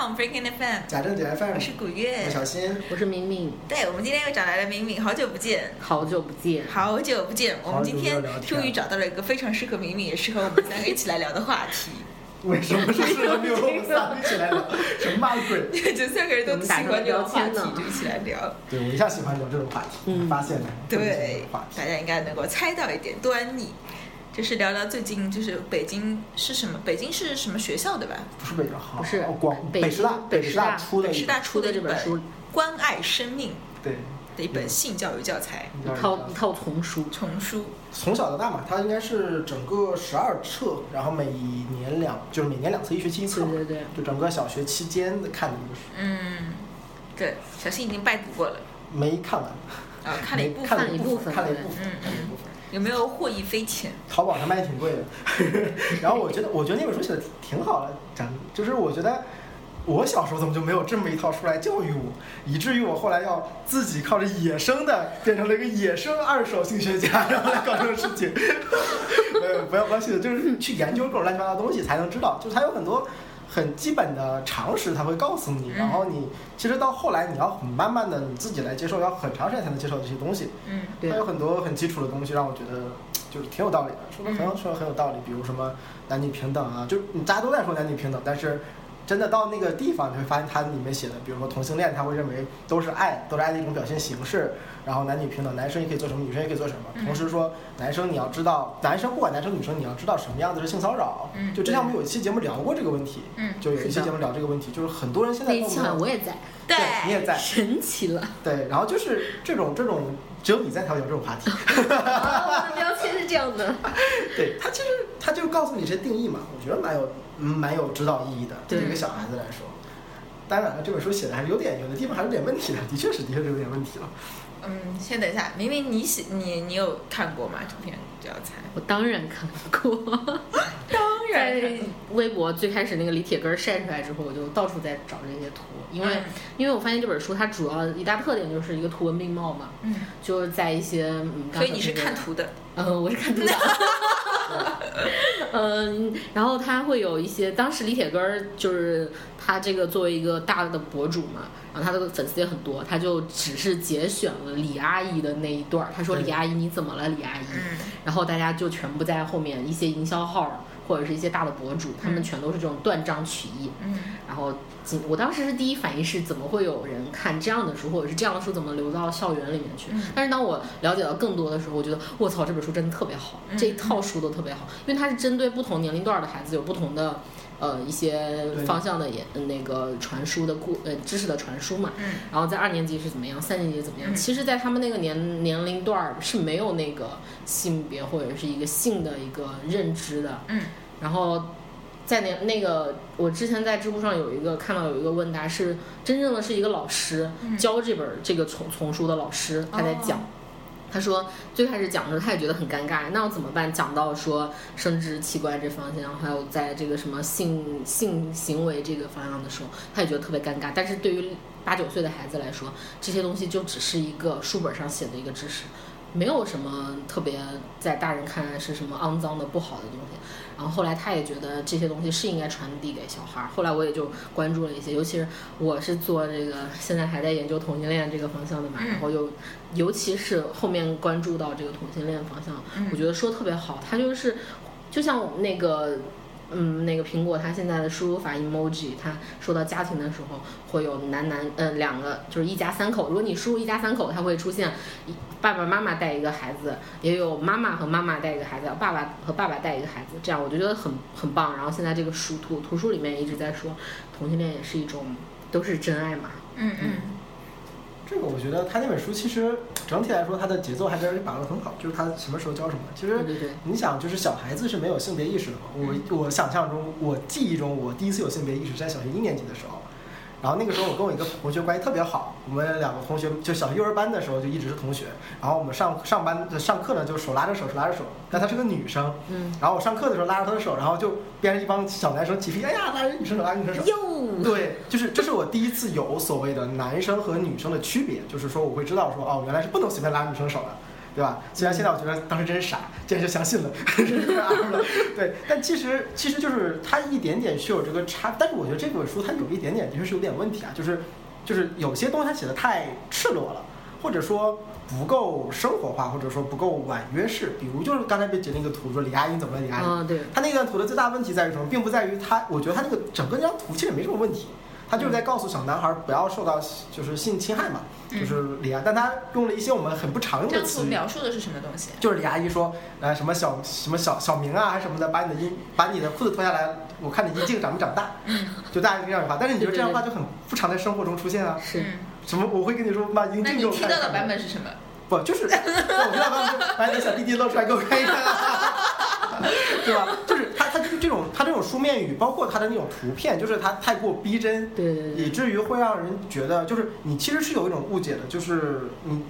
com Breaking FM，贾正姐 FM，我是古月我，小新，我是明明，对，我们今天又找来了明明，好久不见，好久不见。好久不见，我们今天终于找到了一个非常适合明明，也适合我们三个一起来聊的话题。为什么是适合我们三个一起来聊？什么鬼？就三个人都喜欢聊话题，就一起来聊。对我一向喜欢聊这种话题，嗯发现了对。大家应该能够猜到一点端倪。就是聊聊最近，就是北京是什么？北京是什么学校对吧？不是北京好，不是哦广北北师大，北师大出的北师大出的这本书《关爱生命对，》的一本性教育教材一套一套丛书，丛书。从小到大嘛，它应该是整个十二册，然后每年两就是每年两次，一学期一册，对对对，就整个小学期间的看的一个书，嗯，对，小新已经拜读过了，没看完，啊，看了一部分看。了一部分，看了一部分，嗯看了一部分。有没有获益匪浅？淘宝上卖的挺贵的，然后我觉得，我觉得那本书写的挺好的，讲就是我觉得我小时候怎么就没有这么一套书来教育我，以至于我后来要自己靠着野生的变成了一个野生二手性学家，然后来搞这种事情。没 有，不要不要信的，就是去研究各种乱七八糟的东西才能知道，就是它有很多。很基本的常识，他会告诉你，然后你其实到后来，你要很慢慢的你自己来接受，要很长时间才能接受这些东西。嗯对它有很多很基础的东西，让我觉得就是挺有道理的，说的很有说的很有道理。比如什么男女平等啊，就是大家都在说男女平等，但是真的到那个地方，你会发现它里面写的，比如说同性恋，他会认为都是爱，都是爱的一种表现形式。然后男女平等，男生也可以做什么，女生也可以做什么。嗯同时说，男生你要知道，男生不管男生女生，你要知道什么样子是性骚扰。嗯就之前我们有一期节目聊过这个问题，嗯，就有一期节目聊这个问题，就是很多人现在那一期好像我也在，对，你也在，神奇了。对，然后就是这种这种，只有你在调节这种话题。我的标签是这样的，对他其实他就告诉你这些定义嘛，我觉得蛮有嗯蛮有指导意义的，对于一个小孩子来说。当然了，这本书写的还是有点有的地方还是有点问题的，的确是的确是有点问题了。嗯，先等一下，明明你写你你有看过吗？这篇教材？我当然看过。当在微博最开始那个李铁根晒出来之后，我就到处在找这些图，因为、嗯因为我发现这本书它主要一大特点就是一个图文并茂嘛，嗯，就是在一些嗯，刚所以你是看图的，嗯，我是看图的。嗯，然后他会有一些，当时李铁根儿就是他这个作为一个大的博主嘛，然后他的粉丝也很多，他就只是节选了李阿姨的那一段儿，他说李阿姨你怎么了，李阿姨？嗯然后大家就全部在后面一些营销号或者是一些大的博主，他们全都是这种断章取义。嗯然后我当时是第一反应是怎么会有人看这样的书，或者是这样的书怎么流到校园里面去？嗯但是当我了解到更多的时候，我觉得我操，这本书真的特别好，嗯这一套书都特别好，因为它是针对不同年龄段儿的孩子有不同的。呃，一些方向的也那个传输的故呃知识的传输嘛，嗯然后在二年级是怎么样，三年级怎么样？嗯其实，在他们那个年年龄段儿是没有那个性别或者是一个性的一个认知的。嗯然后，在那那个我之前在知乎上有一个看到有一个问答是真正的是一个老师、嗯教这本儿这个丛丛书的老师他在讲。哦他说最开始讲的时候，他也觉得很尴尬，那要怎么办？讲到说生殖器官这方向，还有在这个什么性性行为这个方向的时候，他也觉得特别尴尬。但是对于八九岁的孩子来说，这些东西就只是一个书本上写的一个知识，没有什么特别在大人看来是什么肮脏的不好的东西。然后后来他也觉得这些东西是应该传递给小孩儿。后来我也就关注了一些，尤其是我是做这个现在还在研究同性恋这个方向的嘛，嗯然后又尤其是后面关注到这个同性恋方向，嗯我觉得说得特别好。他就是就像那个。嗯，那个苹果它现在的输入法 emoji，它说到家庭的时候会有男男呃两个就是一家三口。如果你输入一家三口，它会出现爸爸妈妈带一个孩子，也有妈妈和妈妈带一个孩子，爸爸和爸爸带一个孩子，这样我就觉得很很棒。然后现在这个书图图书里面一直在说同性恋也是一种都是真爱嘛，嗯嗯这个我觉得他那本书其实整体来说，他的节奏还是把握得很好，就是他什么时候教什么。其实你想，就是小孩子是没有性别意识的嘛。我我想象中，我记忆中，我第一次有性别意识是在小学一年级的时候。然后那个时候我跟我一个同学关系特别好，我们两个同学就小幼儿班的时候就一直是同学。然后我们上上班上课呢，就手拉着手，手拉着手。但她是个女生，嗯，然后我上课的时候拉着她的手，然后就边上一帮小男生起屁，哎呀，拉着女生手，拉着女生手。哟，对，就是这是我第一次有所谓的男生和女生的区别，就是说我会知道说哦，原来是不能随便拉女生手的。对吧？虽然现在我觉得当时真是傻，竟然就相信了，了。对，但其实其实就是它一点点是有这个差，但是我觉得这本书它有一点点的确是有点问题啊，就是就是有些东西它写的太赤裸了，或者说不够生活化，或者说不够婉约式。比如就是刚才被截那个图说李阿姨怎么了，李阿姨，啊，对，他那段图的最大问题在于什么？并不在于他，我觉得他那个整个那张图其实也没什么问题，他就是在告诉小男孩不要受到就是性侵害嘛，就是李阿，但他用了一些我们很不常用的词语，描述的是什么东西？就是李阿姨说，呃，什么小什么小小明啊，还是什么的，把你的阴把你的裤子脱下来，我看你阴茎长没长大，就大概是这样的话。但是你觉得这样的话就很不常在生活中出现啊？是。嗯，什么？我会跟你说把阴那你茎给我看。听到的版本是什么？不就是，我听到版本把你的小弟弟露出来给我看一看，对吧？就是他他就是这种他这种书面语，包括他的那种图片，就是他太过逼真，对对对以至于会让人觉得，就是你其实是有一种误解的，就是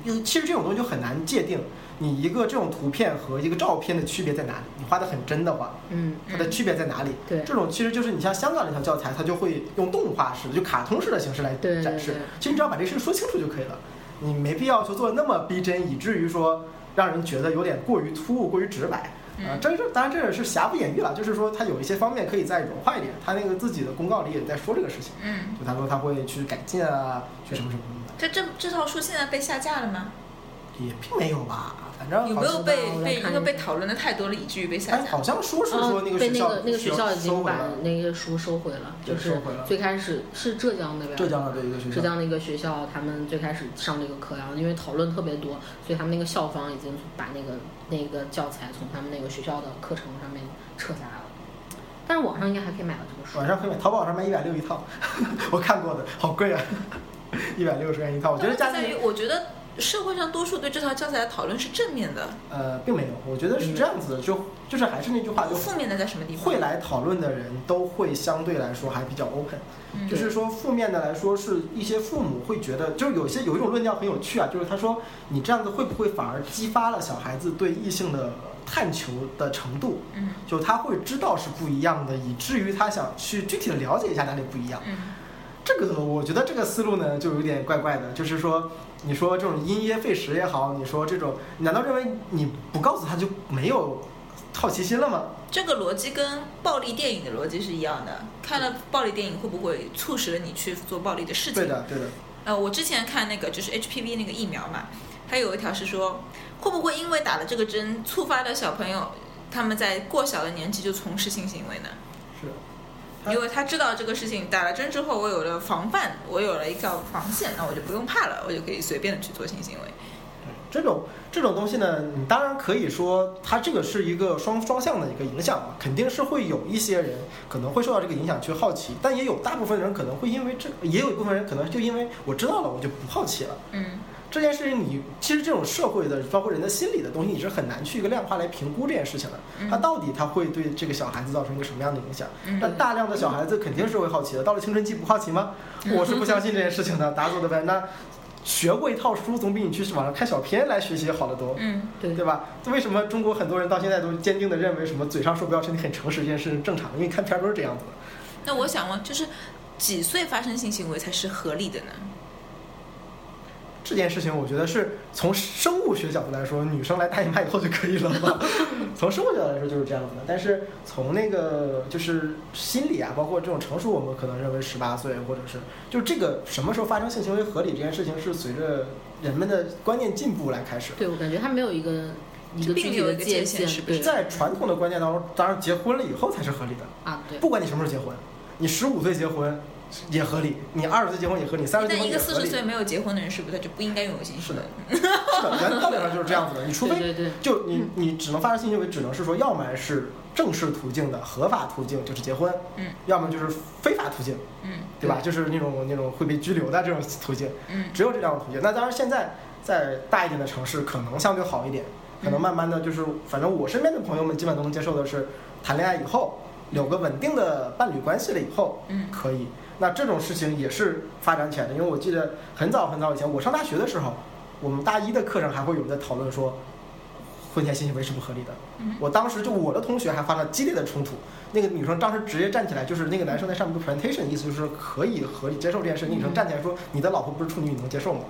你其实这种东西就很难界定，你一个这种图片和一个照片的区别在哪里？你画的很真的话，嗯，它的区别在哪里？对这种其实就是你像香港那套教材，它就会用动画式的，就卡通式的形式来展示对。其实你只要把这事说清楚就可以了，你没必要就做的那么逼真，以至于说让人觉得有点过于突兀、过于直白。啊、这这是当然这也是瑕不掩瑜了，就是说他有一些方面可以再融化一点。他那个自己的公告里也在说这个事情，嗯，就他说他会去改进啊，去什么什么的，这这这套书现在被下架了吗？也并没有吧，反正有没有被被因为被讨论的太多了，以至于被下哎，架？好像说是说那个啊被学校、那个那个学校已经把那个书收回了，就是最开始是浙江那边，浙江的这一个学校，浙江那个学校，他们最开始上这个课，然后因为讨论特别多，所以他们那个校方已经把那个那个教材从他们那个学校的课程上面撤下来了。但是网上应该还可以买到这个书网。上可以买，淘宝上卖一百六一套，我看过的，好贵啊，一百六十元一套。我觉得家里在于，我觉得社会上多数对这套教材的讨论是正面的，呃并没有，我觉得是这样子的，就就是还是那句话，就负面的在什么地方？会来讨论的人都会相对来说还比较 open，嗯就是说负面的来说是一些父母会觉得，就是有些有一种论调很有趣啊，就是他说你这样子会不会反而激发了小孩子对异性的探求的程度？嗯就他会知道是不一样的，以至于他想去具体的了解一下哪里不一样。嗯这个我觉得这个思路呢就有点怪怪的，就是说，你说这种因噎废食也好，你说这种，你难道认为你不告诉他就没有好奇心了吗？这个逻辑跟暴力电影的逻辑是一样的。看了暴力电影会不会促使了你去做暴力的事情？对的，对的。呃，我之前看那个就是 HPV 那个疫苗嘛，它有一条是说，会不会因为打了这个针，触发了小朋友他们在过小的年纪就从事性行为呢？是。因为他知道这个事情，打了针之后，我有了防范，我有了一条防线，那我就不用怕了，我就可以随便的去做性行为。这种这种东西呢，你当然可以说它这个是一个双双向的一个影响嘛，肯定是会有一些人可能会受到这个影响去好奇，但也有大部分人可能会因为这，也有一部分人可能就因为我知道了，我就不好奇了。嗯这件事情你其实这种社会的，包括人的心理的东西，你是很难去一个量化来评估这件事情的。它到底它会对这个小孩子造成一个什么样的影响？嗯那大量的小孩子肯定是会好奇的，到了青春期不好奇吗？我是不相信这件事情的，打死我的呗。那学过一套书，总比你去网上看小片来学习好得多。嗯对对吧？为什么中国很多人到现在都坚定的认为什么嘴上说不要身体很诚实这件事是正常的？因为看片儿都是这样子的。那我想问，就是几岁发生性行为才是合理的呢？这件事情，我觉得是从生物学角度来说，女生来大姨妈以后就可以了吧？从生物角度来说就是这样子的。但是从那个就是心理啊，包括这种成熟，我们可能认为十八岁，或者是就这个什么时候发生性行为合理这件事情，是随着人们的观念进步来开始。对我感觉它没有一个一个具体的界界限，是不是对在传统的观念当中，当然结婚了以后才是合理的。啊，对，不管你什么时候结婚，你十五岁结婚也合理，你二十岁结婚也合理，三十岁结但一个婚也合理。四十岁没有结婚的人，是不是他就不应该拥有性行为？是的，原道理上就是这样子的。你除非对对对，就你你只能发生性行为，只能是说，要么是正式途径的合法途径，就是结婚，嗯，要么就是非法途径，嗯对吧？就是那种那种会被拘留的这种途径，嗯只有这两种途径。那当然，现在在大一点的城市可能相对好一点，可能慢慢的就是，反正我身边的朋友们基本都能接受的是，谈恋爱以后有个稳定的伴侣关系了以后，嗯可以。那这种事情也是发展起来的，因为我记得很早很早以前，我上大学的时候，我们大一的课上还会有人在讨论说，婚前性行为是不合理的。嗯我当时就我的同学还发生了激烈的冲突，那个女生当时直接站起来，就是那个男生在上面的 presentation，意思就是可以合理接受这件事，那女生站起来说：“你的老婆不是处女，你能接受吗？”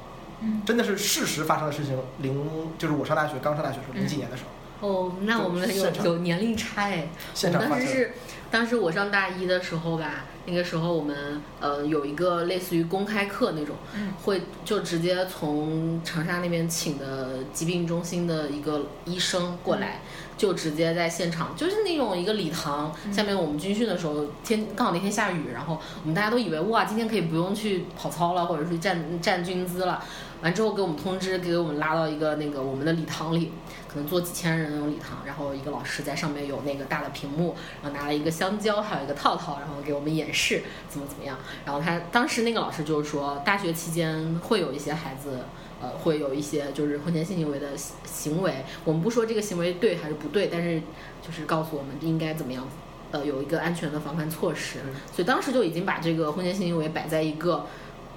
嗯真的是事实发生的事情。零就是我上大学刚上大学的时候，零几年的时候，哦，那我们有有年龄差哎。现场发生。我当时是，当时我上大一的时候吧，那个时候我们呃有一个类似于公开课那种，嗯。会就直接从长沙那边请的疾病中心的一个医生过来，就直接在现场，就是那种一个礼堂下面，我们军训的时候天刚好那天下雨，然后我们大家都以为哇，今天可以不用去跑操了，或者是站站军姿了，完之后给我们通知，给我们拉到一个那个我们的礼堂里。可能坐几千人那种礼堂，然后一个老师在上面有那个大的屏幕，然后拿了一个香蕉，还有一个套套，然后给我们演示怎么怎么样。然后他当时那个老师就是说，大学期间会有一些孩子，呃，会有一些就是婚前性行为的行行为。我们不说这个行为对还是不对，但是就是告诉我们应该怎么样，呃，有一个安全的防范措施。所以当时就已经把这个婚前性行为摆在一个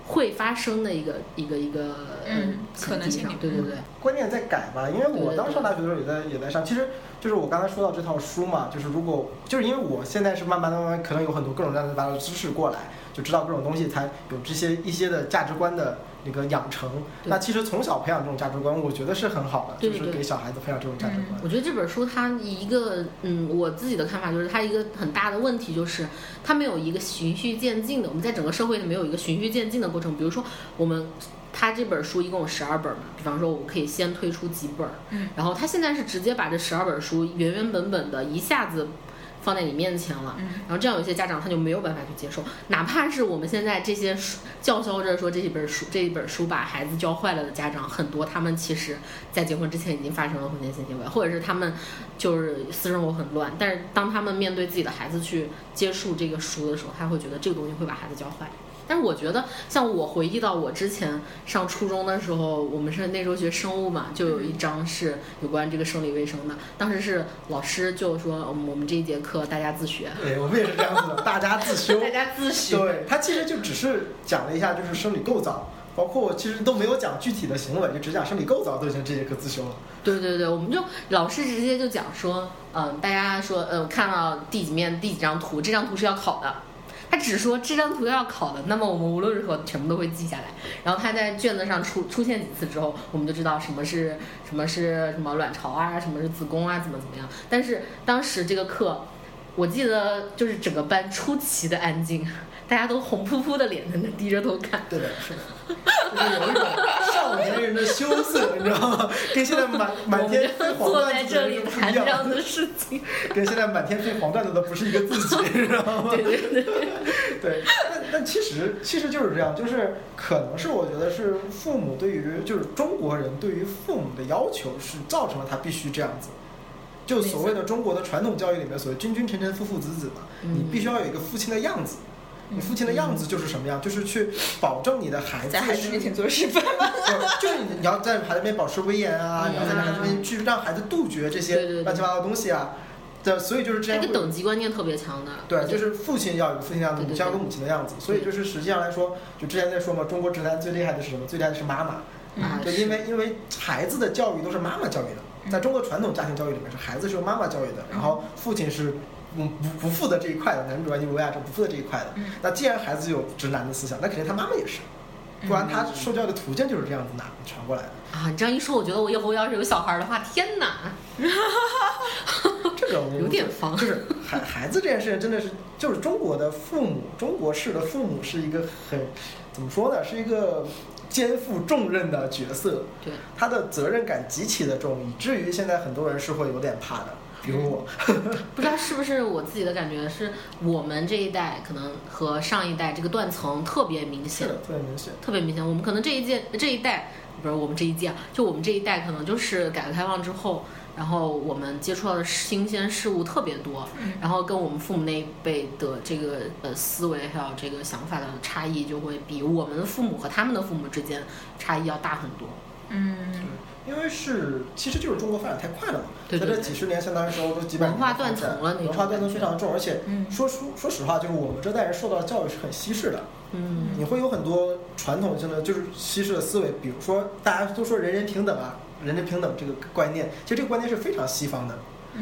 会发生的一个一个一个嗯可能性，对对对。关键在改吧，因为我当时上大学的时候也在也在上，其实就是我刚才说到这套书嘛，就是如果就是因为我现在是慢慢的慢慢可能有很多各种各样的的知识过来，就知道各种东西，才有这些一些的价值观的那个养成。那其实从小培养这种价值观，我觉得是很好的，对对就是给小孩子培养这种价值观。我觉得这本书它一个嗯，我自己的看法就是它一个很大的问题就是它没有一个循序渐进的，我们在整个社会里没有一个循序渐进的过程。比如说我们。它这本书一共有十二本嘛，比方说我可以先推出几本，嗯，然后它现在是直接把这十二本书原原本本的一下子放在你面前了，嗯然后这样有些家长他就没有办法去接受，哪怕是我们现在这些书叫嚣着说这一本书这一本书把孩子教坏了的家长很多，他们其实在结婚之前已经发生了婚前性行为，或者是他们就是私生活很乱，但是当他们面对自己的孩子去接触这个书的时候，他会觉得这个东西会把孩子教坏。但是我觉得，像我回忆到我之前上初中的时候，我们是那时候学生物嘛，就有一章是有关这个生理卫生的。当时是老师就说，嗯我们这一节课大家自学，对，我们也是这样子的，大家自修。大家自学。对，他其实就只是讲了一下就是生理构造，包括其实都没有讲具体的行为，就只讲生理构造，都已经这节课自修了。对对对，我们就老师直接就讲说，嗯、大家说，呃，看到第几面第几张图，这张图是要考的。他只说这张图要考的，那么我们无论如何全部都会记下来。然后他在卷子上出出现几次之后，我们就知道什么是什么是什么卵巢啊，什么是子宫啊，怎么怎么样。但是当时这个课，我记得就是整个班出奇的安静，大家都红扑扑的脸在那低着头看。对的，是的，就是有一种少年人的羞涩，你知道吗？跟现在满满天飞黄坐段子的在这里不一样，谈这样的事情。跟现在满天飞黄段子的不是一个自己，你知道吗？对对对。对，但但其实其实就是这样，就是可能是我觉得是父母对于就是中国人对于父母的要求是造成了他必须这样子。就所谓的中国的传统教育里面，所谓君君臣臣父父子子嘛，嗯你必须要有一个父亲的样子。你父亲的样子就是什么样？就是去保证你的孩子在孩子是面前做示范吗？就是你你要在孩子面前保持威严啊，嗯你要在孩子面前去让孩子杜绝这些乱七八糟的东西啊。对，所以就是这样会那个等级观念特别强的。对，就是父亲要有父亲的样子，母亲要有母亲的样子。所以就是实际上来说，就之前在说嘛，中国直男最厉害的是什么？最厉害的是妈妈。啊，对，因为因为孩子的教育都是妈妈教育的，在中国传统家庭教育里面是孩子是由妈妈教育的，然后父亲是嗯不不负责这一块的，男主角尼维亚是不负责这一块的。嗯那既然孩子有直男的思想，那肯定他妈妈也是，不然他受教育的途径就是这样子拿传过来的。啊，你这样一说，我觉得我以后要是有小孩的话，天哪，这个我 有点方就是孩孩子这件事情真的是，就是中国的父母，中国式的父母是一个很怎么说呢，是一个肩负重任的角色，对，他的责任感极其的重，以至于现在很多人是会有点怕的，比如我。不知道是不是我自己的感觉，是我们这一代可能和上一代这个断层特别明显是的，，特别明显。特别明显。我们可能这一届这一代，不是我们这一届啊，就我们这一代可能就是改革开放之后。然后我们接触到的新鲜事物特别多，嗯然后跟我们父母那一辈的这个呃思维还有这个想法的差异，就会比我们的父母和他们的父母之间差异要大很多。嗯，因为是，其实就是中国发展太快了嘛，对对对在这几十年相当于是欧洲几百年文化断层了文化断层非常重，而且嗯说说说实话，就是我们这代人受到的教育是很西式的，嗯你会有很多传统性的就是西式的思维，比如说大家都说人人平等啊，人人平等这个观念，其实这个观念是非常西方的。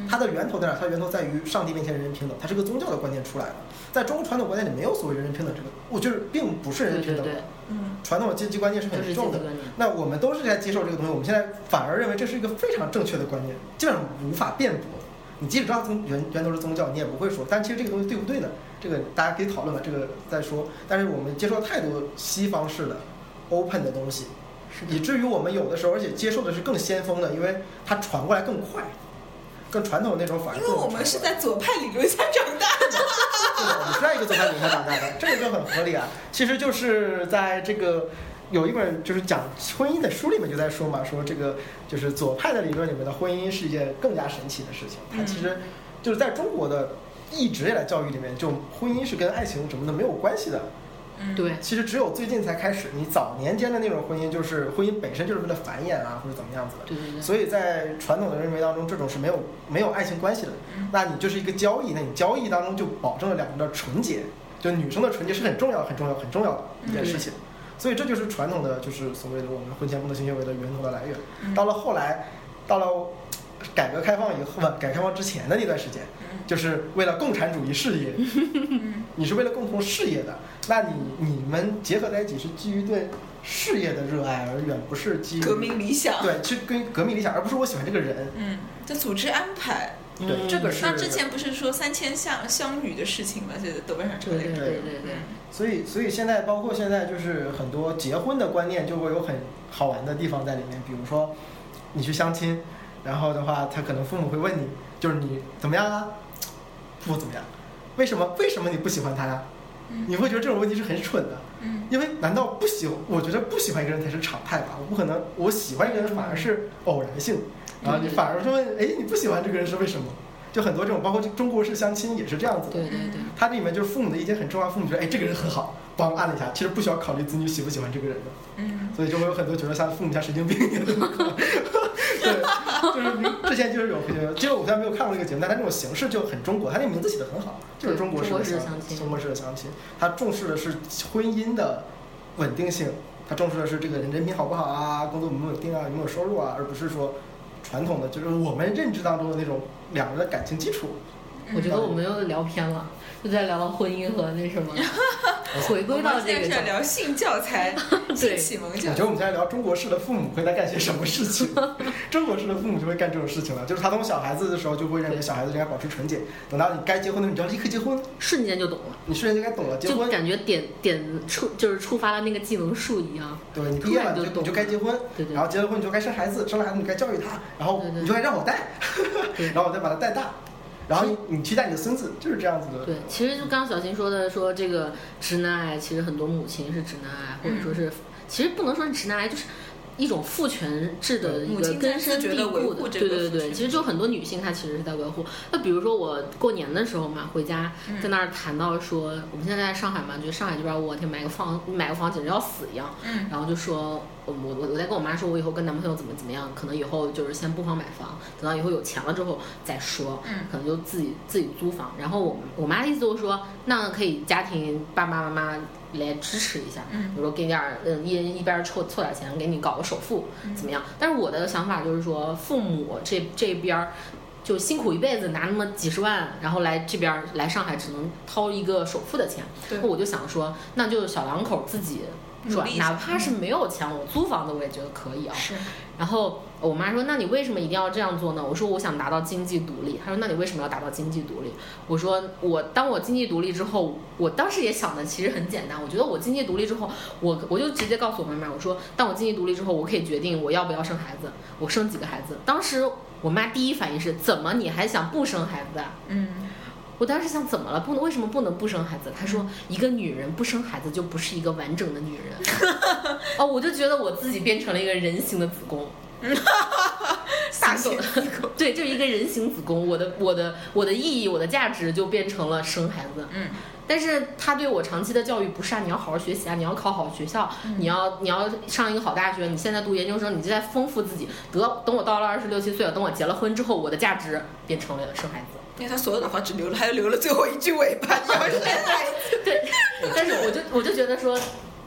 它的源头在哪？它源头在于上帝面前人人平等，它是个宗教的观念出来的。在中国传统观念里没有所谓人人平等这个，我就是并不是人人平等的。嗯，传统的阶级观念是很重的。那我们都是在接受这个东西，我们现在反而认为这是一个非常正确的观念，基本上无法辩驳。你即使知道宗源源头是宗教，你也不会说。但其实这个东西对不对呢？这个大家可以讨论吧，这个再说。但是我们接受太多西方式的 open 的东西，以至于我们有的时候，而且接受的是更先锋的，因为它传过来更快，更传统那种反而。因为我们是在左派理论下长大的。对的，我们是在一个左派理论下长大的，这个就很合理啊。其实就是在这个有一本就是讲婚姻的书里面就在说嘛，说这个就是左派的理论里面的婚姻是一件更加神奇的事情。它其实就是在中国的。一直以来教育里面，就婚姻是跟爱情什么的没有关系的。嗯，对。其实只有最近才开始，你早年间的那种婚姻，就是婚姻本身就是为了繁衍啊，或者怎么样子的。对对对。所以在传统的认为当中，这种是没有没有爱情关系的。嗯。那你就是一个交易，那你交易当中就保证了两个人的纯洁，就女生的纯洁是很重要、很重要、很重要的一件事情。所以这就是传统的，就是所谓的我们婚前不能性行为的源头的来源。到了后来，到了改革开放以后，不，改革开放之前的那段时间。就是为了共产主义事业，你是为了共同事业的，那你你们结合在一起是基于对事业的热爱，而远不是基于革命理想。对，是跟革命理想，而不是我喜欢这个人。嗯，这组织安排。对，这个是。那之前不是说三千项相遇的事情吗？在豆瓣上对对对对对。所以所以现在包括现在就是很多结婚的观念就会有很好玩的地方在里面，比如说你去相亲，然后的话他可能父母会问你，就是你怎么样啊？不怎么样，为什么？为什么你不喜欢他呀？你会觉得这种问题是很蠢的。嗯，因为难道不喜？我觉得不喜欢一个人才是常态吧。我不可能，我喜欢一个人反而是偶然性。然后你反而说，哎，你不喜欢这个人是为什么？就很多这种，包括中国式相亲也是这样子的。对对对。它里面就是父母的意见很重要，父母觉得，哎，这个人很好，帮按了一下，其实不需要考虑子女喜不喜欢这个人的。嗯。所以就会有很多觉得像父母像神经病一样的。对，就是之前就是有，其实我虽然没有看过这个节目，但它这种形式就很中国，它那名字起的很好，就是中国式的相亲。中国式的相亲，它重视的是婚姻的稳定性，它重视的是这个人人品好不好啊，工作稳不稳定啊，有没有收入啊，而不是说传统的就是我们认知当中的那种两个人的感情基础。我觉得我们又聊偏了。又在聊到婚姻和那什么，回归到这个。在聊性教材，性启蒙教。我觉得我们在聊中国式的父母会在干些什么事情。中国式的父母就会干这种事情了，就是他从小孩子的时候就会认为小孩子应该保持纯洁，等到你该结婚的时候，你就要立刻结婚，瞬间就懂了。你瞬间就该懂了，结婚就感觉点点触就是触发了那个技能树一样。对你毕业了就你就该结婚，对对。然后结了婚你就该生孩子，生了孩子你该教育他，然后你就该让我带，然后我再把他带大。然后你你期待你的孙子就是这样子的。对，其实就刚刚小新说的，说这个直男癌，其实很多母亲是直男癌，或者说是，其实不能说是直男癌，就是。一种父权制的一个根深蒂固的，对对对，其实就很多女性她其实是在维护。那比如说我过年的时候嘛，回家在那儿谈到说，我们现在在上海嘛，觉得上海这边我天买个房买个房简直要死一样。嗯。然后就说，我我我在跟我妈说，我以后跟男朋友怎么怎么样，可能以后就是先不妨买房，等到以后有钱了之后再说。嗯。可能就自己自己租房。然后我我妈的意思就是说，那可以家庭爸爸妈妈。来支持一下，嗯比如说给点儿，嗯，一人一边凑凑点钱，给你搞个首付，怎么样？但是我的想法就是说，父母这这边儿就辛苦一辈子，拿那么几十万，然后来这边来上海，只能掏一个首付的钱。那我就想说，那就小两口自己赚，哪怕是没有钱，我租房子我也觉得可以啊。是。然后我妈说：“那你为什么一定要这样做呢？”我说：“我想达到经济独立。”她说：“那你为什么要达到经济独立？”我说：“我当我经济独立之后，我当时也想的其实很简单。我觉得我经济独立之后，我我就直接告诉我妈妈，我说：当我经济独立之后，我可以决定我要不要生孩子，我生几个孩子。当时我妈第一反应是：怎么你还想不生孩子啊？嗯，我当时想怎么了？不能为什么不能不生孩子？他说：一个女人不生孩子就不是一个完整的女人。哦，我就觉得我自己变成了一个人形的子宫。哈哈哈！大狗，对，就一个人形子宫。我的我的我的意义，我的价值就变成了生孩子。嗯，但是他对我长期的教育不是啊，你要好好学习啊，你要考好学校，你要你要上一个好大学。你现在读研究生，你就在丰富自己。得，等我到了二十六七岁了，等我结了婚之后，我的价值变成了生孩子。因为他所有的话只留了，还留了最后一句尾巴。对，但是我就我就觉得说，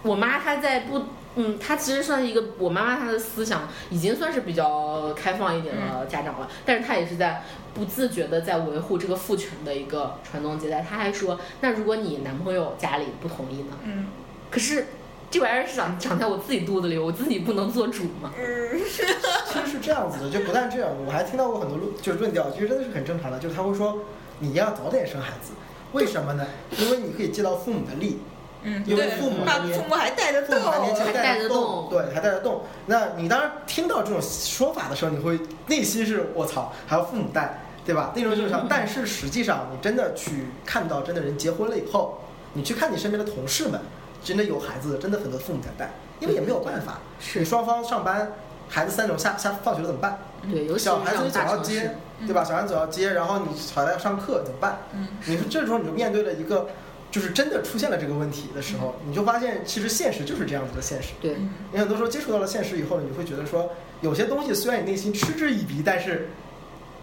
我妈她在不。嗯，她其实算是一个我妈妈她的思想已经算是比较开放一点的家长了，但是她也是在不自觉的在维护这个父权的一个传宗接代。她还说，那如果你男朋友家里不同意呢？嗯可是这玩意儿是长长在我自己肚子里，我自己不能做主吗？嗯 其实是这样子的，就不但这样，我还听到过很多论就是论调，其实真的是很正常的，就是他会说你要早点生孩子，为什么呢？因为你可以借到父母的力，嗯，因为父母还年父母还带得父动，母还年轻，还带得得动对，还带得动。那你当然听到这种说法的时候，你会内心是我操，还要父母带，对吧？那种就是嗯但是实际上，你真的去看到真的人结婚了以后，你去看你身边的同事们，真的有孩子的，真的很多父母在带，因为也没有办法，是你双方上班，孩子三种下下放学了怎么办？对，尤其小孩子你总要接对吧？小孩子总要接，然后你孩子要上课怎么办？嗯你说这时候你就面对了一个，就是真的出现了这个问题的时候，你就发现其实现实就是这样子的现实。对，嗯你很多时候接触到了现实以后，你会觉得说，有些东西虽然你内心嗤之以鼻，但是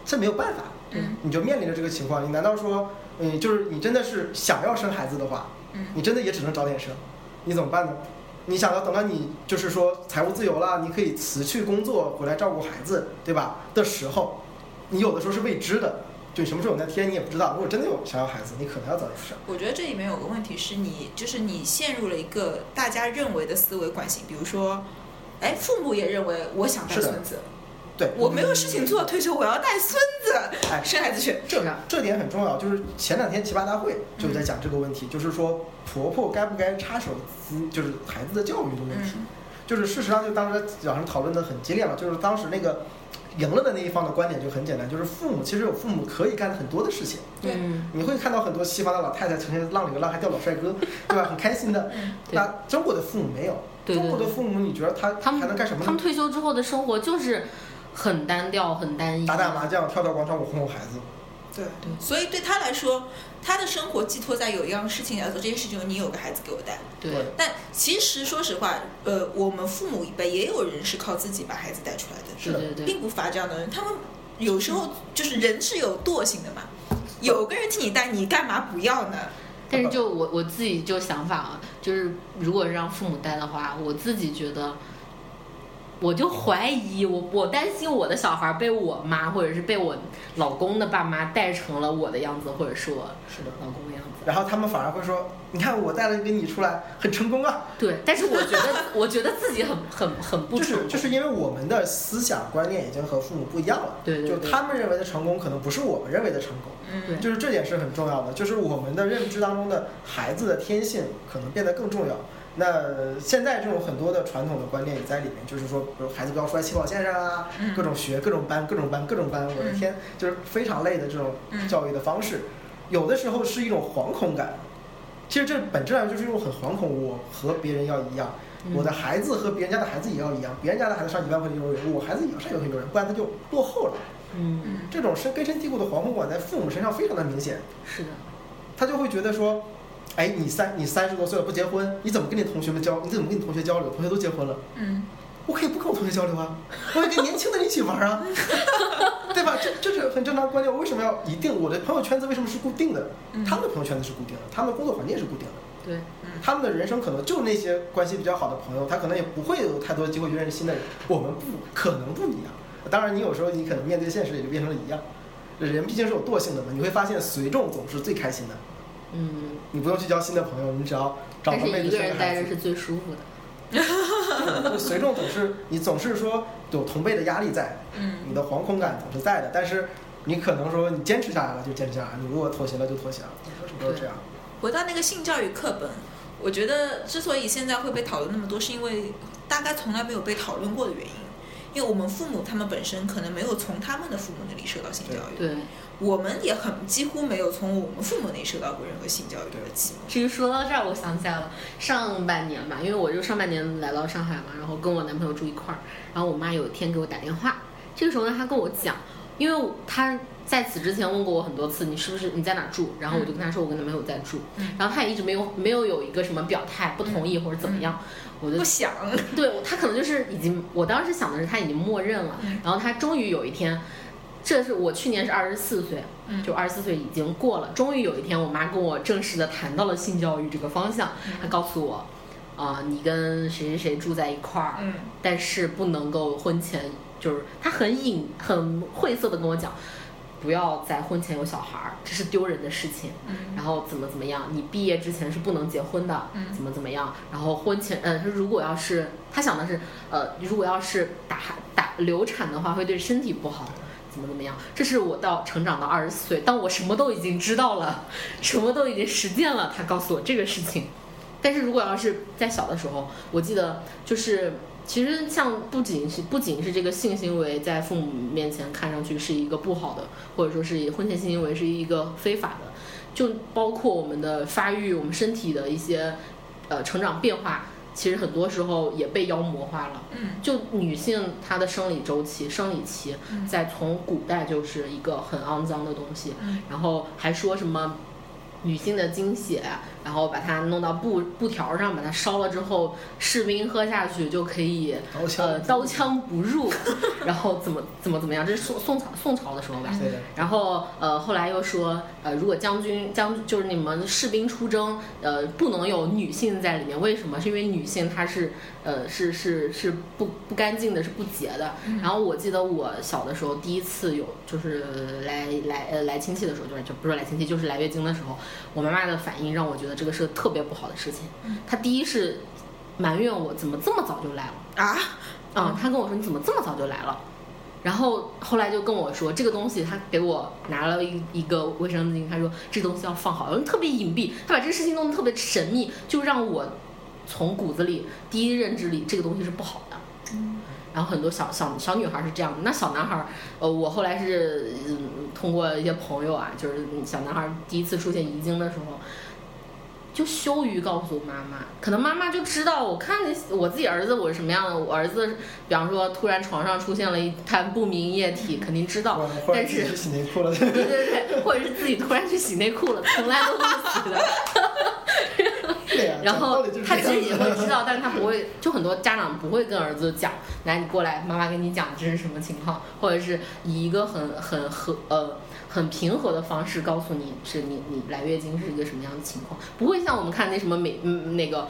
这没有办法，嗯你就面临着这个情况。你难道说，嗯，就是你真的是想要生孩子的话，嗯你真的也只能早点生，你怎么办呢？你想到等到你就是说财务自由了，你可以辞去工作回来照顾孩子，对吧？的时候，你有的时候是未知的，就什么时候有那天你也不知道。如果真的有想要孩子，你可能要早点生。我觉得这里面有个问题是你，就是你陷入了一个大家认为的思维惯性，比如说，哎，父母也认为我想带孙子，对，我没有事情做，退休我要带孙子，哎生孩子去。这这点很重要，就是前两天奇葩大会就在讲这个问题，就是说婆婆该不该插手资，就是孩子的教育的问题。嗯就是事实上，就当时网上讨论的很激烈嘛，就是当时那个赢了的那一方的观点就很简单，就是父母其实有父母可以干的很多的事情。对嗯，你会看到很多西方的老太太成天浪里个浪还钓老帅哥，对吧？很开心的。那中国的父母没有，中国的父母你觉得他他们还能干什么他们？退休之后的生活就是很单调、很单一，打打麻将，跳跳广场舞，哄哄孩子。对对所以对他来说，他的生活寄托在有一样事情要做，这件事情是你有个孩子给我带。对对但其实说实话，呃，我们父母一辈也有人是靠自己把孩子带出来的，是的对对对，并不乏这样的人。他们有时候就是人是有惰性的嘛，有个人替你带，你干嘛不要呢？但是就我我自己就想法啊，就是如果让父母带的话，我自己觉得，我就怀疑我我担心我的小孩被我妈或者是被我老公的爸妈带成了我的样子，或者是我是的。老公的样子。然后他们反而会说：“你看我带了一个你出来，很成功啊。对，但是我觉得我觉得自己很很很”不成功。就是就是因为我们的思想观念已经和父母不一样了。对对对就他们认为的成功，可能不是我们认为的成功。对嗯，就是这点是很重要的，就是我们的认知当中的孩子的天性可能变得更重要。那现在这种很多的传统的观念也在里面，就是说，比如孩子不要输在起跑线上啊，嗯。各种学、各种班、各种班、各种班，我的天，就是非常累的这种嗯。教育的方式，有的时候是一种惶恐感。其实这本质上就是一种很惶恐，我和别人要一样，嗯。我的孩子和别人家的孩子也要一样，别人家的孩子上一万块钱幼儿园，我孩子也要上一万块钱幼儿园，不然他就落后了。嗯，嗯这种深根深蒂固的惶恐感在父母身上非常的明显。是的，他就会觉得说，哎，你三你三十多岁了不结婚，你怎么跟你同学们交？你怎么跟你同学交流？同学都结婚了，嗯我可以不跟我同学交流啊，我可以跟年轻的人一起玩啊，对吧？这这是很正常的观念。我为什么要一定我的朋友圈子为什么是固定的？嗯他们的朋友圈子是固定的，他们的工作环境是固定的，对，他们的人生可能就那些关系比较好的朋友，他可能也不会有太多机会去认识新的人。我们不可能不一样。当然，你有时候你可能面对现实也就变成了一样。人毕竟是有惰性的嘛，你会发现随众总是最开心的。嗯，你不用去交新的朋友，你只要找个妹子一个人生个孩子。待着是最舒服的。就随众总是你总是说有同辈的压力在，嗯你的惶恐感总是在的，但是你可能说你坚持下来了就坚持下来，你如果妥协了就妥协了，什么都是这样。回到那个性教育课本，我觉得之所以现在会被讨论那么多，是因为大概从来没有被讨论过的原因。因为我们父母他们本身可能没有从他们的父母那里受到性教育，对，我们也很几乎没有从我们父母那里受到过任何性教育的启蒙。至于说到这儿，我想起来了，上半年吧，因为我就上半年来到上海嘛，然后跟我男朋友住一块儿，然后我妈有一天给我打电话，这个时候呢，她跟我讲，因为她在此之前问过我很多次，你是不是你在哪儿住？然后我就跟她说我跟男朋友在住，嗯然后她也一直没有没有有一个什么表态，不同意或者怎么样，我就不想，对他可能就是已经，我当时想的是他已经默认了，嗯。然后他终于有一天，这是我去年是二十四岁，嗯就二十四岁已经过了，终于有一天，我妈跟我正式的谈到了性教育这个方向，嗯。她告诉我，啊、你跟谁谁谁住在一块儿，嗯。但是不能够婚前，就是他很隐很晦涩的跟我讲，不要在婚前有小孩儿，这是丢人的事情。嗯然后怎么怎么样，你毕业之前是不能结婚的，嗯怎么怎么样。然后婚前，嗯，如果要是他想的是，呃，如果要是打打流产的话，会对身体不好。怎么怎么样？这是我到成长到二十四岁，当我什么都已经知道了，什么都已经实践了，他告诉我这个事情。但是如果要是在小的时候，我记得就是，其实像不仅是不仅是这个性行为在父母面前看上去是一个不好的，或者说是婚前性行为是一个非法的，就包括我们的发育，我们身体的一些呃成长变化，其实很多时候也被妖魔化了。嗯就女性她的生理周期、生理期，嗯在从古代就是一个很肮脏的东西，嗯然后还说什么女性的精血，然后把它弄到布布条上，把它烧了之后，士兵喝下去就可以刀枪呃刀枪不入，然后怎么怎么怎么样，这是宋宋朝宋朝的时候吧。然后呃，后来又说，呃，如果将军将就是你们士兵出征，呃，不能有女性在里面，为什么？是因为女性她是呃是是是不不干净的，是不洁的。然后我记得我小的时候第一次有就是来来呃来亲戚的时候，就是就不是来亲戚，就是来月经的时候，我妈妈的反应让我觉得这个是个特别不好的事情。她第一是埋怨我怎么这么早就来了。啊，啊、她跟我说你怎么这么早就来了？然后后来就跟我说这个东西，她给我拿了一一个卫生巾，她说这东西要放好，特别隐蔽，她把这个事情弄得特别神秘，就让我从骨子里第一认知里这个东西是不好的。然后很多小小小女孩是这样的，那小男孩，呃，我后来是嗯通过一些朋友啊，就是小男孩第一次出现遗精的时候，就羞于告诉妈妈，可能妈妈就知道，我看见我自己儿子我是什么样的，我儿子，比方说突然床上出现了一滩不明液体，肯定知道，但是洗内裤了，对对对，或者是自己突然去洗内裤了，从来都不洗的。对呀然后他其实这样子也会知道，但是他不会，就很多家长不会跟儿子讲，来你过来，妈妈跟你讲这是什么情况，或者是以一个很很和呃很平和的方式告诉你是你你来月经是一个什么样的情况，不会像我们看那什么美嗯那个。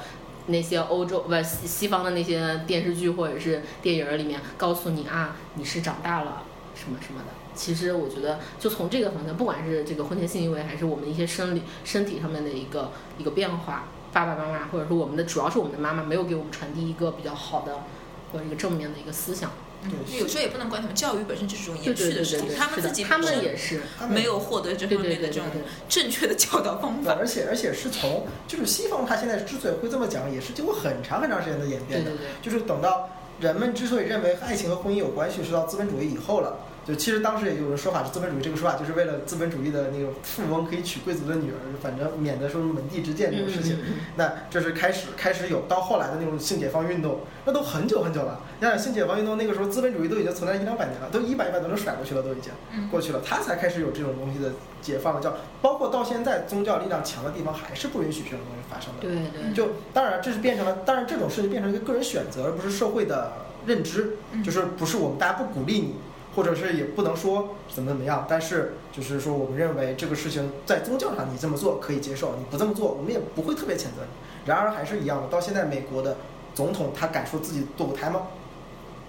那些欧洲不西西方的那些电视剧或者是电影儿里面告诉你啊，你是长大了什么什么的。其实我觉得，就从这个方向，不管是这个婚前性行为，还是我们一些生理身体上面的一个一个变化，爸爸妈妈或者说我们的主要是我们的妈妈没有给我们传递一个比较好的或者一个正面的一个思想。嗯有时候也不能怪他们，教育本身就是这种对延续对对对对，事情，他们自己他们也是，没有获得这方面的这种对对对对。正确的教导方，法。而且而且是从就是西方，他现在之所以会这么讲，也是经过很长很长时间的演变的。对对对，就是等到人们之所以认为爱情和婚姻有关系，是到资本主义以后了。就其实当时也有人说法是资本主义这个说法，就是为了资本主义的那个富翁可以娶贵族的女儿，反正免得说门第之见这种事情。那这是开始开始有到后来的那种性解放运动，那都很久很久了。你想性解放运动那个时候，资本主义都已经存在一两百年了，都一百一百都能甩过去了，都已经嗯过去了，它才开始有这种东西的解放，叫包括到现在宗教力量强的地方，还是不允许这种东西发生的。对对，就当然这是变成了，当然这种事情变成一个个人选择，而不是社会的认知，嗯就是不是我们大家不鼓励你，或者是也不能说怎么怎么样，但是就是说我们认为这个事情在宗教上你这么做可以接受，你不这么做我们也不会特别谴责你。然而还是一样的，到现在美国的总统他敢说自己堕过胎吗？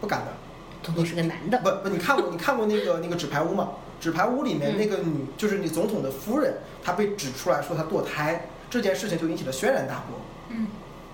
不敢的。总统是个男的，不不，你看过你看过那个那个纸牌屋吗？纸牌屋里面嗯那个女，就是你总统的夫人，她被指出来说她堕胎，这件事情就引起了轩然大波。嗯，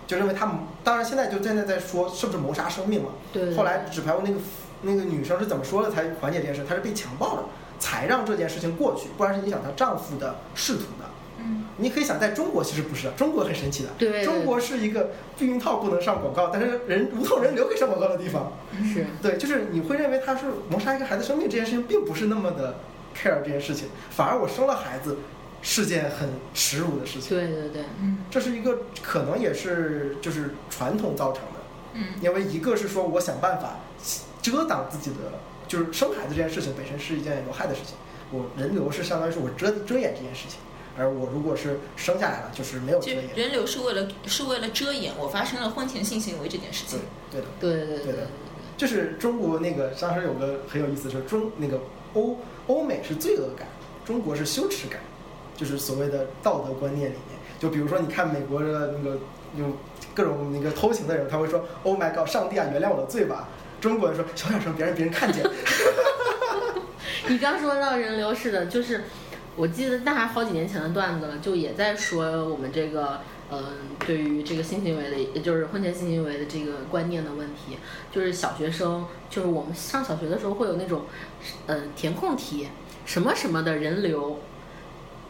就认为他们，当然现在就现在在说是不是谋杀生命嘛？对对后来纸牌屋那个那个女生是怎么说的才缓解这件事？她是被强暴了，才让这件事情过去，不然是影响她丈夫的仕途的。嗯，你可以想，在中国其实不是，中国很神奇的。对对中国是一个避孕套不能上广告，但是人无痛人流可以上广告的地方。是对，就是你会认为他是谋杀一个孩子生命这件事情，并不是那么的 care 这件事情，反而我生了孩子是件很耻辱的事情。对对对，嗯这是一个可能也是就是传统造成的，嗯因为一个是说我想办法遮挡自己的，就是生孩子这件事情本身是一件有害的事情，我人流是相当于是我遮遮掩这件事情，而我如果是生下来了，就是没有遮掩。人流是为了是为了遮掩我发生了婚前性行为这件事情。对的。对对对对的就是中国那个当时有个很有意思，的是中那个欧欧美是罪恶感，中国是羞耻感，就是所谓的道德观念里面。就比如说，你看美国的那个有各种那个偷情的人，他会说 “Oh my God，上帝啊，原谅我的罪吧”。中国人说小点声，别让别人看见。你刚说到人流是的，就是我记得那还好几年前的段子了，就也在说我们这个。嗯，对于这个性行为的，也就是婚前性行为的这个观念的问题，就是小学生，就是我们上小学的时候会有那种，嗯，填空题，什么什么的人流，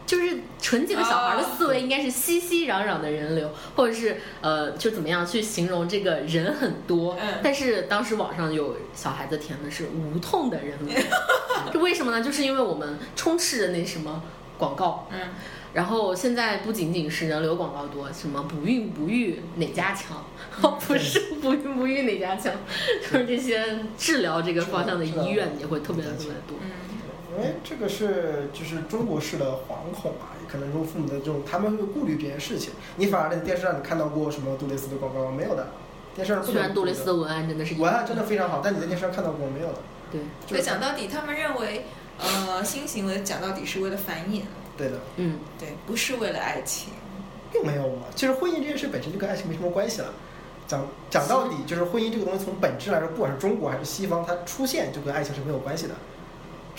就是纯洁的小孩的思维应该是熙熙攘攘的人流，或者是呃，就怎么样去形容这个人很多。但是当时网上有小孩子填的是无痛的人流，这为什么呢？就是因为我们充斥着那什么广告。嗯。然后现在不仅仅是人流广告多，什么不孕不育哪家强？哦，不是不孕不育哪家强，就是这些治疗这个方向的医院也会特别特别多。嗯，因为这个是就是中国式的惶恐啊，可能说父母的这种他们会顾虑这件事情。你反而在电视上你看到过什么杜蕾斯的广告没有的？电视上虽然杜蕾斯的文案真的是文案真的非常好，但你在电视上看到过没有的？对，对，讲到底他们认为，呃，性行为讲到底是为了繁衍。对的，嗯，对，不是为了爱情，并没有嘛。其实婚姻这件事本身就跟爱情没什么关系了。讲讲到底，就是婚姻这个东西从本质来说，不管是中国还是西方，它出现就跟爱情是没有关系的。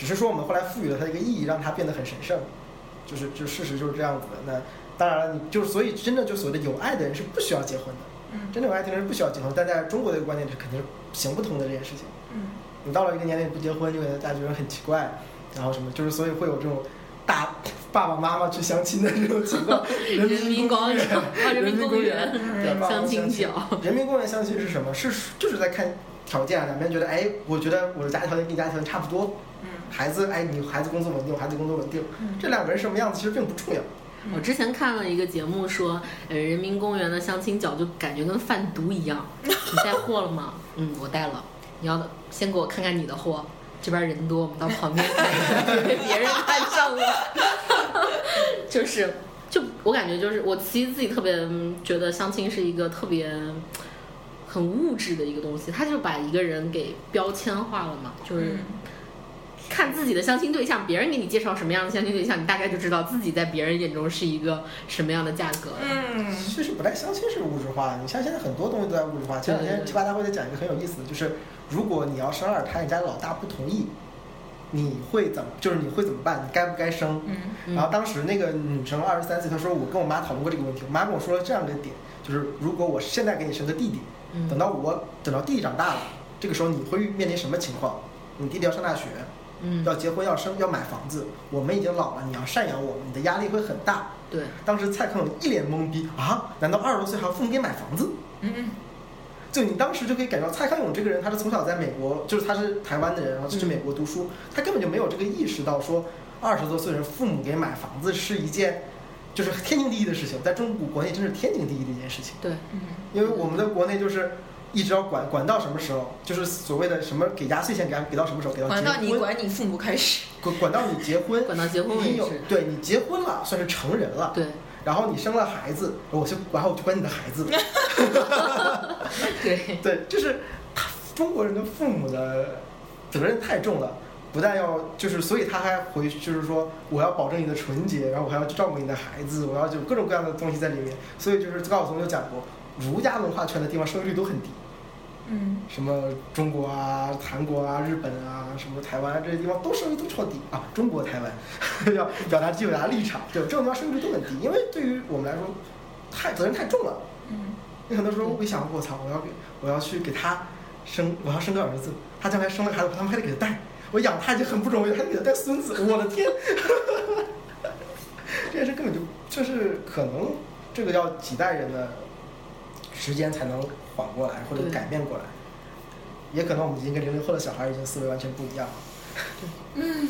只是说我们后来赋予了它一个意义，让它变得很神圣。就是就事实就是这样子的。那当然了，你就是所以真的就所谓的有爱的人是不需要结婚的。嗯，真的有爱的人是不需要结婚，但在中国的观念是肯定是行不通的这件事情。嗯，你到了一个年龄不结婚，就大家觉得很奇怪，然后什么，就是所以会有这种。大爸爸妈妈去相亲的这种情况，人民公园，人民公园，相亲角。人民公园相亲是什么？是就是在看条件，两边觉得，哎，我觉得我的家庭条件跟你家庭条件差不多，嗯，孩子，哎，你孩子工作稳定，孩子工作稳定，这两个人什么样子其实并不重要。我之前看了一个节目说，呃，人民公园的相亲角就感觉跟贩毒一样。你带货了吗？嗯，我带了。你要先给我看看你的货。这边人多，我们到旁边被别人看上了，就是，就我感觉就是，我其实自己特别觉得相亲是一个特别很物质的一个东西，他就把一个人给标签化了嘛，就是看自己的相亲对象，别人给你介绍什么样的相亲对象，你大概就知道自己在别人眼中是一个什么样的价格。嗯，其实不带相亲是物质化，你像现在很多东西都在物质化。前两天奇葩大会在讲一个很有意思的，就是。如果你要生二胎，你家老大不同意，你会怎么？就是你会怎么办？你该不该生？嗯。然后当时那个女生二十三岁，她说：“我跟我妈讨论过这个问题。我妈跟我说了这样的点，就是如果我现在给你生个弟弟，等到我等到弟弟长大了，这个时候你会面临什么情况？你弟弟要上大学，嗯，要结婚，要生，要买房子。我们已经老了，你要赡养我们，你的压力会很大。对。当时蔡康永一脸懵逼啊！难道二十多岁还要父母给买房子？嗯嗯。就你当时就可以感觉到蔡康永这个人，他是从小在美国，就是他是台湾的人，然后去美国读书，他根本就没有这个意识到说二十多岁人父母给买房子是一件就是天经地义的事情，在中国国内真是天经地义的一件事情。对，嗯，因为我们的国内就是一直要管管到什么时候，就是所谓的什么给压岁钱给给到什么时候，给到管到你管你父母开始，管管到你结婚，管到结婚你有对你结婚了算是成人了，对。然后你生了孩子，我就然后我就管你的孩子。对 对，就是他中国人的父母的责任太重了，不但要就是，所以他还回就是说，我要保证你的纯洁，然后我还要去照顾你的孩子，我要就各种各样的东西在里面。所以就是高晓松就讲过，儒家文化圈的地方生育率都很低。嗯，什么中国啊、韩国啊、日本啊、什么台湾这些地方都生育都超低啊。中国台湾 要表达自己的立场，就这种地方生育率都很低，因为对于我们来说，太责任太重了。嗯，你很多时候会想，我操，我要给我要去给他生，我要生个儿子，他将来生了孩子，他们还得给他带，我养他已经很不容易，还得给他带孙子，我的天！这件事根本就就是可能这个要几代人的时间才能。缓过来或者改变过来，也可能我们已经跟零零后的小孩已经思维完全不一样了。嗯，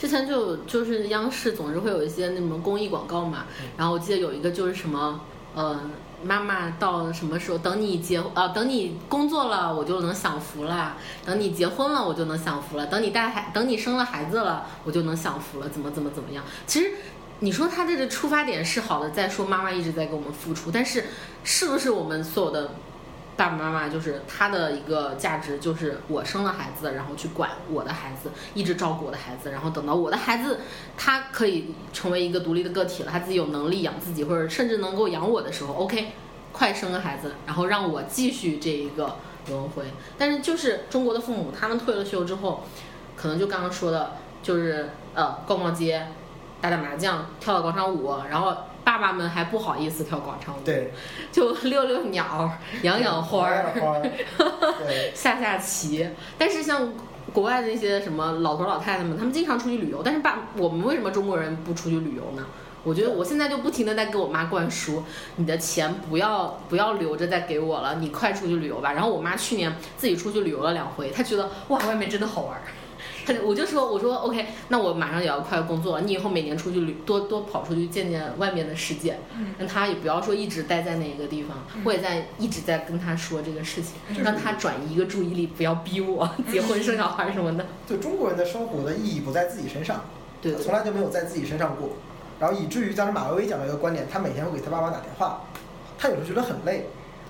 之前就就是央视总是会有一些那什么公益广告嘛，然后我记得有一个就是什么，呃，妈妈到什么时候等你结啊，等你工作了我就能享福了，等你结婚了我就能享福了，等你带孩等你生了孩子了我就能享福了，怎么怎么怎么样？其实你说他这个出发点是好的，在说妈妈一直在给我们付出，但是是不是我们所有的？爸爸妈妈就是他的一个价值，就是我生了孩子，然后去管我的孩子，一直照顾我的孩子，然后等到我的孩子他可以成为一个独立的个体了，他自己有能力养自己，或者甚至能够养我的时候，OK，快生个孩子，然后让我继续这一个轮回。但是就是中国的父母，他们退了休之后，可能就刚刚说的，就是呃逛逛街、打打麻将、跳跳广场舞，然后爸爸们还不好意思跳广场舞，对，就遛遛鸟、养养花儿。下下棋。但是像国外的那些什么老头老太太们，他们经常出去旅游。但是爸，我们为什么中国人不出去旅游呢？我觉得我现在就不停的在给我妈灌输，你的钱不要不要留着再给我了，你快出去旅游吧。然后我妈去年自己出去旅游了两回，她觉得哇外面真的好玩儿。我就说我说 OK，那我马上也要快工作了，你以后每年出去旅多多跑出去见见外面的世界。嗯。让他也不要说一直待在那个地方，我也在一直在跟他说这个事情，让他转移一个注意力，不要逼我 结婚生小孩什么的。就中国人的生活的意义不在自己身上，对对。从来就没有在自己身上过，然后以至于当时马薇薇讲了一个观点，他每天会给他爸妈打电话，他有时候觉得很累，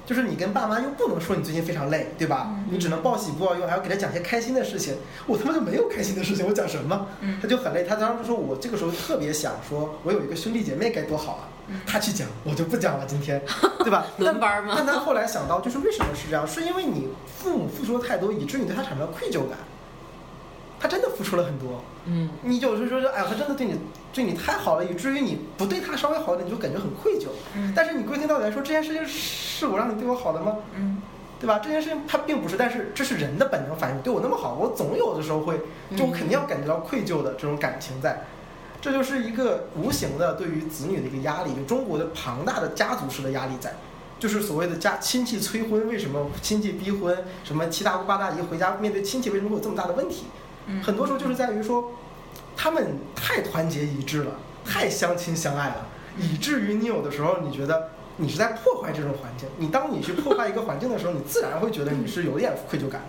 就是你跟爸妈又不能说你最近非常累，对吧？嗯你只能报喜不报忧，还要给他讲些开心的事情。我他妈就没有开心的事情，我讲什么？嗯他就很累。他当时说我这个时候特别想说，我有一个兄弟姐妹该多好啊。嗯他去讲，我就不讲了，今天，对吧？轮班吗但但他后来想到，就是为什么是这样？是因为你父母付出的太多，以至于你对他产生了愧疚感。他真的付出了很多，嗯，你有时候说，哎呀，他真的对你对你太好了，以至于你不对他稍微好一点，你就感觉很愧疚。嗯但是你归根到底来说，这件事情是我让你对我好的吗？嗯对吧？这件事情它并不是，但是这是人的本能反应。你对我那么好，我总有的时候会，就我肯定要感觉到愧疚的这种感情在。这就是一个无形的对于子女的一个压力，就中国的庞大的家族式的压力在，就是所谓的家亲戚催婚，为什么亲戚逼婚，什么七大姑八大姨回家面对亲戚为什么会有这么大的问题？嗯，很多时候就是在于说，他们太团结一致了，太相亲相爱了，以至于你有的时候你觉得你是在破坏这种环境。你当你去破坏一个环境的时候，你自然会觉得你是有点愧疚感。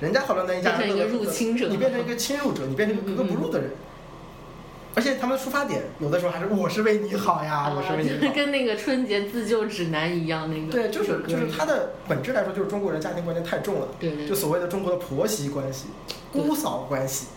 人家好像那一家人变成一个入侵者你变成一个侵入者，你变成一个格格不入的人。而且他们出发点有的时候还是我是为你好呀，我是为就是你好。跟那个春节自救指南一样，那个对，就是就是它的本质来说，就是中国人家庭观念太重了。对对就所谓的中国的婆媳关系、姑嫂关系、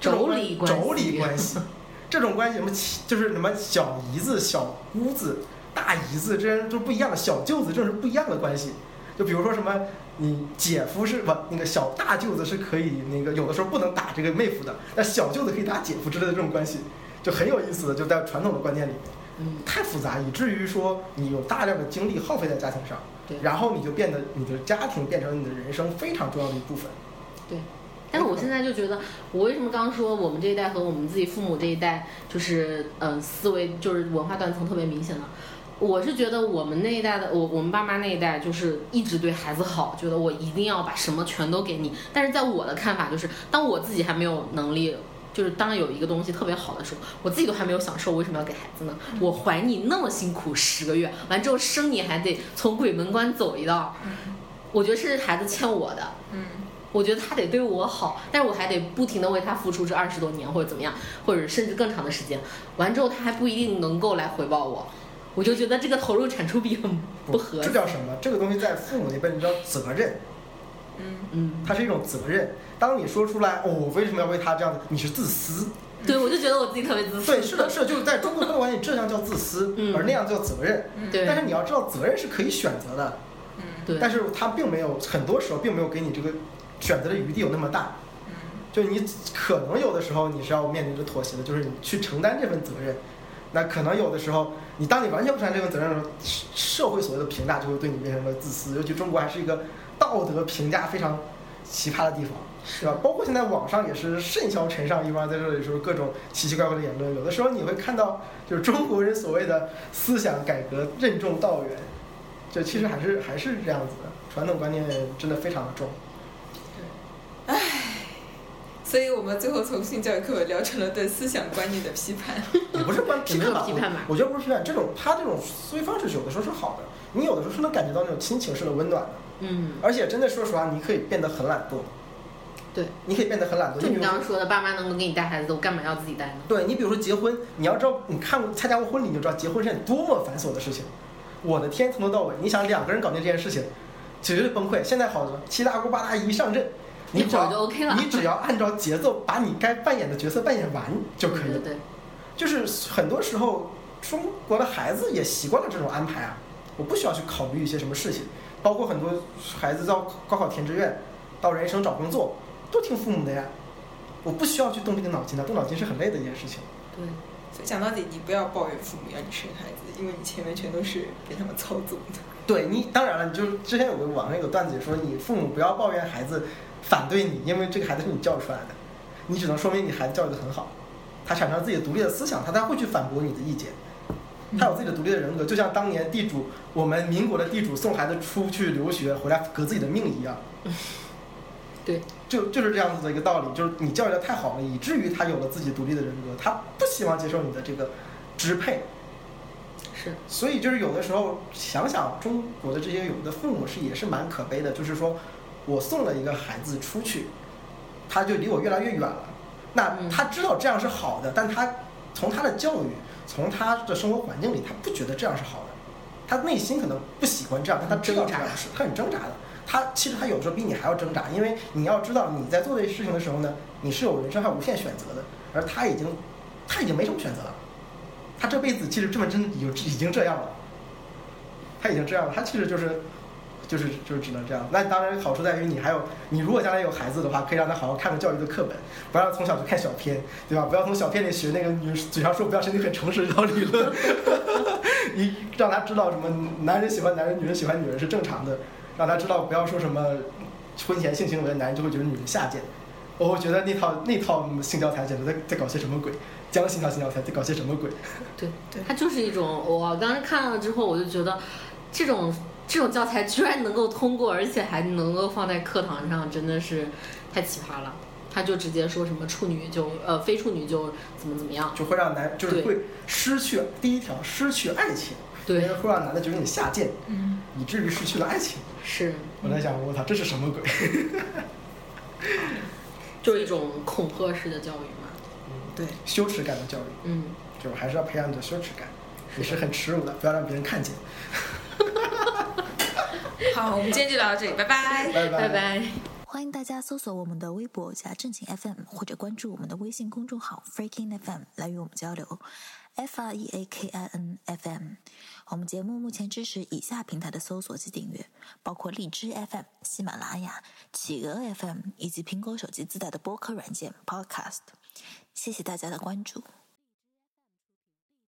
妯娌关系妯娌关系，这种关系什么就是什么小姨子、小姑子、大姨子，这人都不一样的，小舅子这是不一样的关系。就比如说什么，你姐夫是不那个小大舅子是可以那个有的时候不能打这个妹夫的，那小舅子可以打姐夫之类的这种关系，就很有意思的，就在传统的观念里面。嗯，太复杂，以至于说你有大量的精力耗费在家庭上，对然后你就变得你的家庭变成你的人生非常重要的一部分。对。但是我现在就觉得，我为什么刚刚说我们这一代和我们自己父母这一代，就是嗯、呃思维就是文化断层特别明显呢？我是觉得我们那一代的，我我们爸妈那一代就是一直对孩子好，觉得我一定要把什么全都给你。但是在我的看法就是，当我自己还没有能力，就是当有一个东西特别好的时候，我自己都还没有享受，为什么要给孩子呢？我怀你那么辛苦十个月，完之后生你还得从鬼门关走一道，我觉得是孩子欠我的。嗯我觉得他得对我好，但是我还得不停的为他付出这二十多年或者怎么样，或者甚至更长的时间。完之后他还不一定能够来回报我，我就觉得这个投入产出比很不合这叫什么？这个东西在父母那边叫责任，嗯嗯，它是一种责任。当你说出来，哦，我为什么要为他这样子？你是自私。对，我就觉得我自己特别自私。对，是的，是的，就是在中国传统观念，这样叫自私，嗯而那样叫责任。嗯对但是你要知道，责任是可以选择的，嗯对，但是他并没有，很多时候并没有给你这个选择的余地有那么大。嗯就你可能有的时候你是要面临着妥协的，就是你去承担这份责任。那可能有的时候，你当你完全不承担这份责任的时候，社社会所谓的评价就会对你变成了自私。尤其中国还是一个道德评价非常奇葩的地方，是吧？包括现在网上也是甚嚣尘上，一般在这里说各种奇奇怪怪的言论。有的时候你会看到，就是中国人所谓的思想改革任重道远，就其实还是还是这样子的，传统观念真的非常的重。所以我们最后从性教育课本聊成了对思想观念的批判。也不是观批判吧，也没有批判吧我我觉得不是批判，这种他这种思维方式有的时候是好的，你有的时候是能感觉到那种亲情式的温暖的，嗯，而且真的说实话，你可以变得很懒惰，对，你可以变得很懒惰。就你刚刚说的，爸妈能够给你带孩子，我干嘛要自己带呢？对你比如说结婚，你要知道，你看过参加过婚礼，你就知道结婚是件多么繁琐的事情。我的天，从头到尾，你想两个人搞定这件事情，绝对崩溃。现在好了，七大姑八大姨一上阵，你只要你只要按照节奏把你该扮演的角色扮演完就可以了。对对对，就是很多时候，中国的孩子也习惯了这种安排啊。我不需要去考虑一些什么事情，包括很多孩子到高考填志愿，到人生找工作，都听父母的呀。我不需要去动这个脑筋的，动脑筋是很累的一件事情。对，所以讲到底，你不要抱怨父母让你生孩子，因为你前面全都是给他们操纵的。对你，当然了，你就之前有个网上有个段子说，你父母不要抱怨孩子反对你，因为这个孩子是你教育出来的，你只能说明你孩子教育的很好，他产生了自己的独立的思想，他才会去反驳你的意见。他有自己的独立的人格，就像当年地主，我们民国的地主送孩子出去留学回来革自己的命一样。对，就就是这样子的一个道理，就是你教育的太好了，以至于他有了自己独立的人格，他不希望接受你的这个支配。是，所以就是有的时候想想中国的这些有的父母是也是蛮可悲的，就是说我送了一个孩子出去，他就离我越来越远了。那嗯他知道这样是好的，但他从他的教育，从他的生活环境里，他不觉得这样是好的。他内心可能不喜欢这样，但他知道这样是，他很挣扎的。他其实他有时候比你还要挣扎，因为你要知道你在做这些事情的时候呢，你是有人生还有无限选择的，而他已经他已经没什么选择了。他这辈子其实这么真已经已经这样了，他已经这样了，他其实就是就是就是只能这样。那当然好处在于你还有你如果将来有孩子的话，可以让他好好看个教育的课本，不要从小就看小片，对吧？不要从小片里学那个女嘴上说不要身体很诚实这套理论，你让他知道什么男人喜欢男人，女人喜欢女人是正常的，让他知道不要说什么婚前性行为，男人就会觉得女人下贱。我会觉得那套那套性教材简直在在搞些什么鬼，江性教性教材在搞些什么鬼？对对它就是一种，我当时看了之后，我就觉得这种这种教材居然能够通过，而且还能够放在课堂上，真的是太奇葩了。他就直接说什么处女就呃非处女就怎么怎么样，就会让男就是会失去第一条失去爱情，对，会让男的觉得你下贱，嗯，以至于失去了爱情。是我在想，我操，这是什么鬼？就是一种恐吓式的教育嘛。嗯对，羞耻感的教育，嗯，就还是要培养你的羞耻感，你是很耻辱的，不要让别人看见。好，我们今天就聊到这里，拜拜。拜拜拜。欢迎大家搜索我们的微博加正经 FM，或者关注我们的微信公众号 Freaking FM 来与我们交流。F R E A K I N F M。我们节目目前支持以下平台的搜索及订阅，包括荔枝 FM、喜马拉雅、企鹅 FM 以及苹果手机自带的播客软件 Podcast。谢谢大家的关注。